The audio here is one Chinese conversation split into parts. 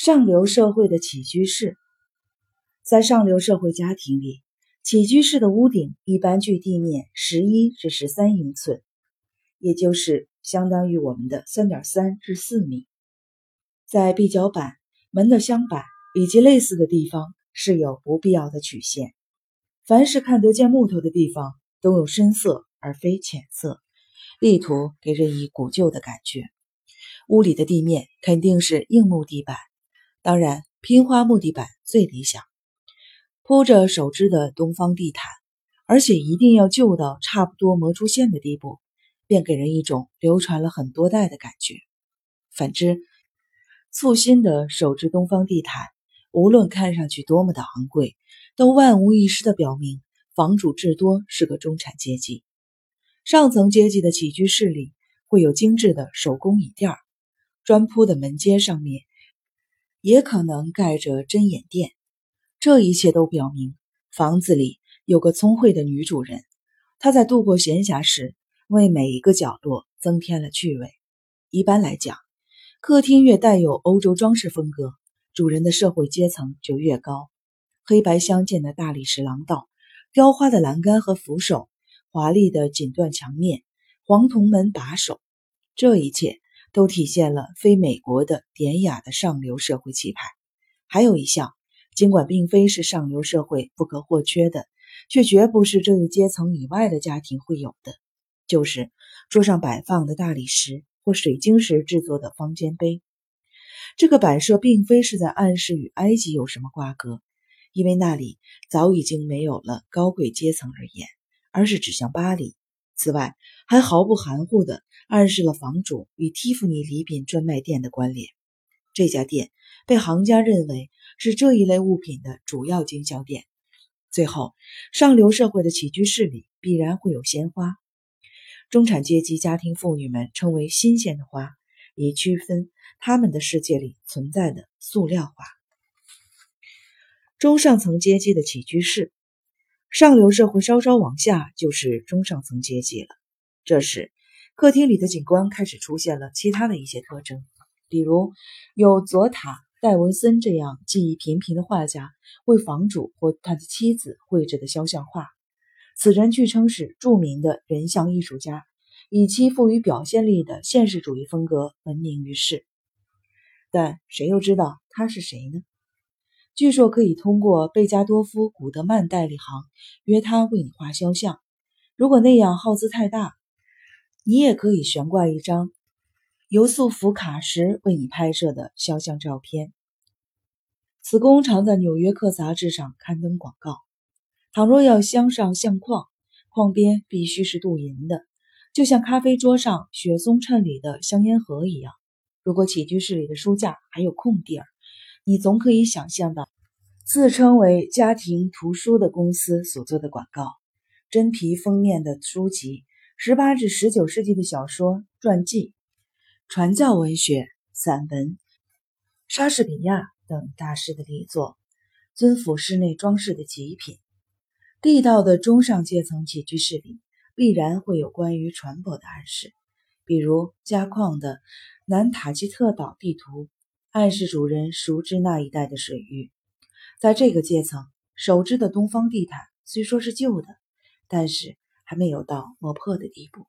上流社会的起居室，在上流社会家庭里，起居室的屋顶一般距地面十一至十三英寸，也就是相当于我们的三点三至四米。在壁角板、门的镶板以及类似的地方是有不必要的曲线。凡是看得见木头的地方，都有深色而非浅色，力图给人以古旧的感觉。屋里的地面肯定是硬木地板。当然，拼花木地板最理想，铺着手织的东方地毯，而且一定要旧到差不多磨出线的地步，便给人一种流传了很多代的感觉。反之，簇新的手织东方地毯，无论看上去多么的昂贵，都万无一失地表明房主至多是个中产阶级。上层阶级的起居室里会有精致的手工椅垫儿，砖铺的门阶上面。也可能盖着针眼垫，这一切都表明房子里有个聪慧的女主人。她在度过闲暇时，为每一个角落增添了趣味。一般来讲，客厅越带有欧洲装饰风格，主人的社会阶层就越高。黑白相间的大理石廊道、雕花的栏杆和扶手、华丽的锦缎墙面、黄铜门把手，这一切。都体现了非美国的典雅的上流社会气派。还有一项，尽管并非是上流社会不可或缺的，却绝不是这一阶层以外的家庭会有的，就是桌上摆放的大理石或水晶石制作的方尖杯。这个摆设并非是在暗示与埃及有什么瓜葛，因为那里早已经没有了高贵阶层而言，而是指向巴黎。此外，还毫不含糊地暗示了房主与蒂芙尼礼品专卖店的关联。这家店被行家认为是这一类物品的主要经销店。最后，上流社会的起居室里必然会有鲜花，中产阶级家庭妇女们称为新鲜的花，以区分他们的世界里存在的塑料花。中上层阶级的起居室。上流社会稍稍往下就是中上层阶级了。这时，客厅里的景观开始出现了其他的一些特征，比如有佐塔·戴文森这样技艺平平的画家为房主或他的妻子绘制的肖像画。此人据称是著名的人像艺术家，以其富于表现力的现实主义风格闻名于世。但谁又知道他是谁呢？据说可以通过贝加多夫·古德曼代理行约他为你画肖像，如果那样耗资太大，你也可以悬挂一张由素福卡什为你拍摄的肖像照片。此工常在《纽约客》杂志上刊登广告。倘若要镶上相框，框边必须是镀银的，就像咖啡桌上雪松衬里的香烟盒一样。如果起居室里的书架还有空地儿，你总可以想象到，自称为家庭图书的公司所做的广告：真皮封面的书籍、十八至十九世纪的小说、传记、传教文学、散文、莎士比亚等大师的力作，尊府室内装饰的极品。地道的中上阶层起居室里，必然会有关于船舶的暗示，比如加矿的南塔基特岛地图。暗示主人熟知那一带的水域。在这个阶层，手织的东方地毯虽说是旧的，但是还没有到磨破的地步。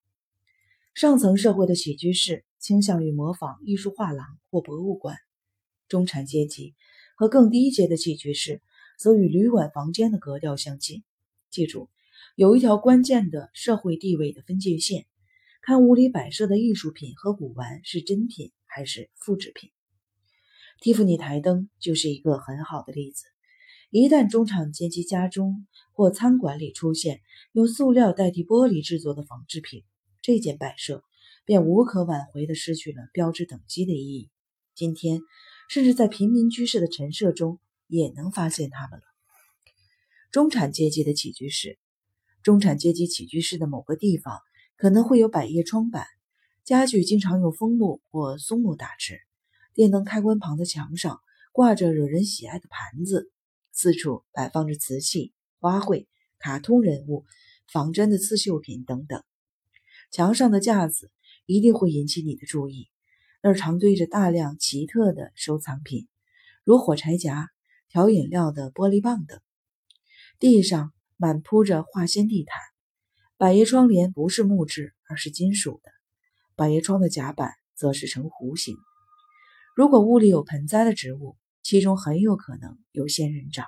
上层社会的起居室倾向于模仿艺术画廊或博物馆，中产阶级和更低阶的起居室则与旅馆房间的格调相近。记住，有一条关键的社会地位的分界线：看屋里摆设的艺术品和古玩是真品还是复制品。蒂芙尼台灯就是一个很好的例子。一旦中产阶级家中或餐馆里出现用塑料代替玻璃制作的仿制品，这件摆设便无可挽回地失去了标志等级的意义。今天，甚至在平民居士的陈设中也能发现它们了。中产阶级的起居室，中产阶级起居室的某个地方可能会有百叶窗板，家具经常用枫木或松木打制。电灯开关旁的墙上挂着惹人喜爱的盘子，四处摆放着瓷器、花卉、卡通人物、仿真的刺绣品等等。墙上的架子一定会引起你的注意，那儿常堆着大量奇特的收藏品，如火柴夹、调饮料的玻璃棒等。地上满铺着化纤地毯，百叶窗帘不是木质，而是金属的。百叶窗的甲板则是呈弧形。如果屋里有盆栽的植物，其中很有可能有仙人掌。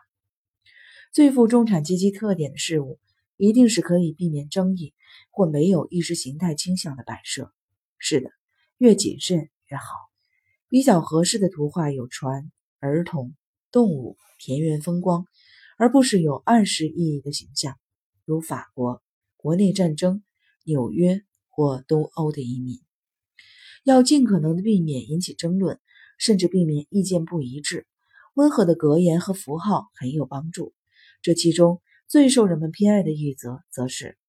最富中产阶级特点的事物，一定是可以避免争议或没有意识形态倾向的摆设。是的，越谨慎越好。比较合适的图画有船、儿童、动物、田园风光，而不是有暗示意义的形象，如法国、国内战争、纽约或东欧的移民。要尽可能的避免引起争论，甚至避免意见不一致。温和的格言和符号很有帮助。这其中最受人们偏爱的一则，则是：“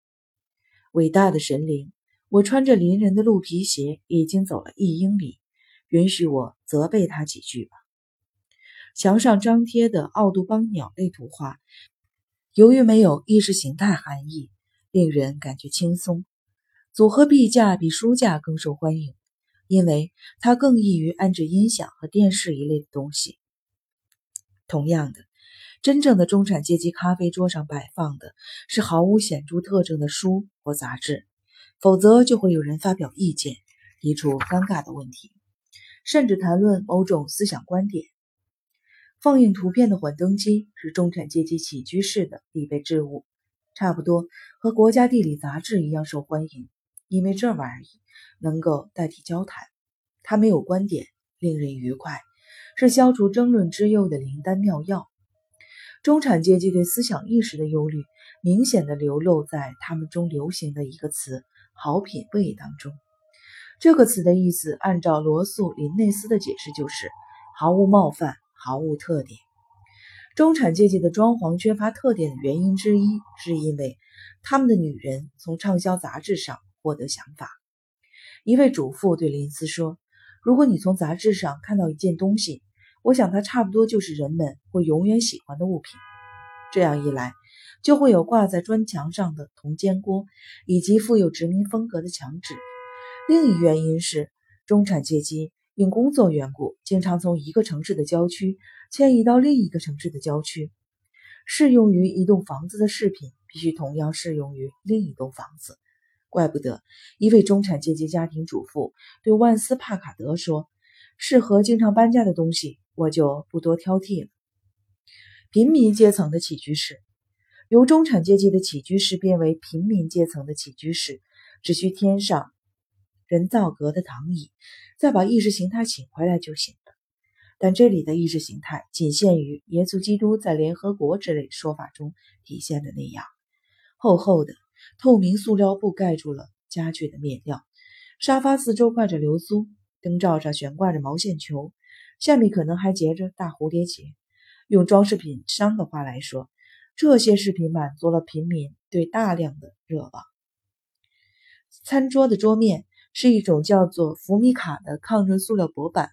伟大的神灵，我穿着邻人的鹿皮鞋已经走了一英里。”允许我责备他几句吧。墙上张贴的奥杜邦鸟类图画，由于没有意识形态含义，令人感觉轻松。组合壁架比书架更受欢迎，因为它更易于安置音响和电视一类的东西。同样的，真正的中产阶级咖啡桌上摆放的是毫无显著特征的书或杂志，否则就会有人发表意见，提出尴尬的问题。甚至谈论某种思想观点。放映图片的幻灯机是中产阶级起居室的必备之物，差不多和《国家地理》杂志一样受欢迎，因为这玩意儿能够代替交谈。它没有观点，令人愉快，是消除争论之忧的灵丹妙药。中产阶级对思想意识的忧虑，明显的流露在他们中流行的一个词“好品味”当中。这个词的意思，按照罗素·林内斯的解释，就是毫无冒犯、毫无特点。中产阶级的装潢缺乏特点的原因之一，是因为他们的女人从畅销杂志上获得想法。一位主妇对林斯说：“如果你从杂志上看到一件东西，我想它差不多就是人们会永远喜欢的物品。这样一来，就会有挂在砖墙上的铜煎锅，以及富有殖民风格的墙纸。”另一原因是，中产阶级因工作缘故，经常从一个城市的郊区迁移到另一个城市的郊区。适用于一栋房子的饰品，必须同样适用于另一栋房子。怪不得一位中产阶级家庭主妇对万斯·帕卡德说：“适合经常搬家的东西，我就不多挑剔了。”平民阶层的起居室，由中产阶级的起居室变为平民阶层的起居室，只需添上。人造革的躺椅，再把意识形态请回来就行了。但这里的意识形态仅限于耶稣基督在联合国之类说法中体现的那样。厚厚的透明塑料布盖住了家具的面料，沙发四周挂着流苏，灯罩上悬挂着毛线球，下面可能还结着大蝴蝶结。用装饰品商的话来说，这些饰品满足了平民对大量的热望。餐桌的桌面。是一种叫做福米卡的抗震塑料薄板，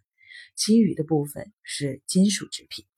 其余的部分是金属制品。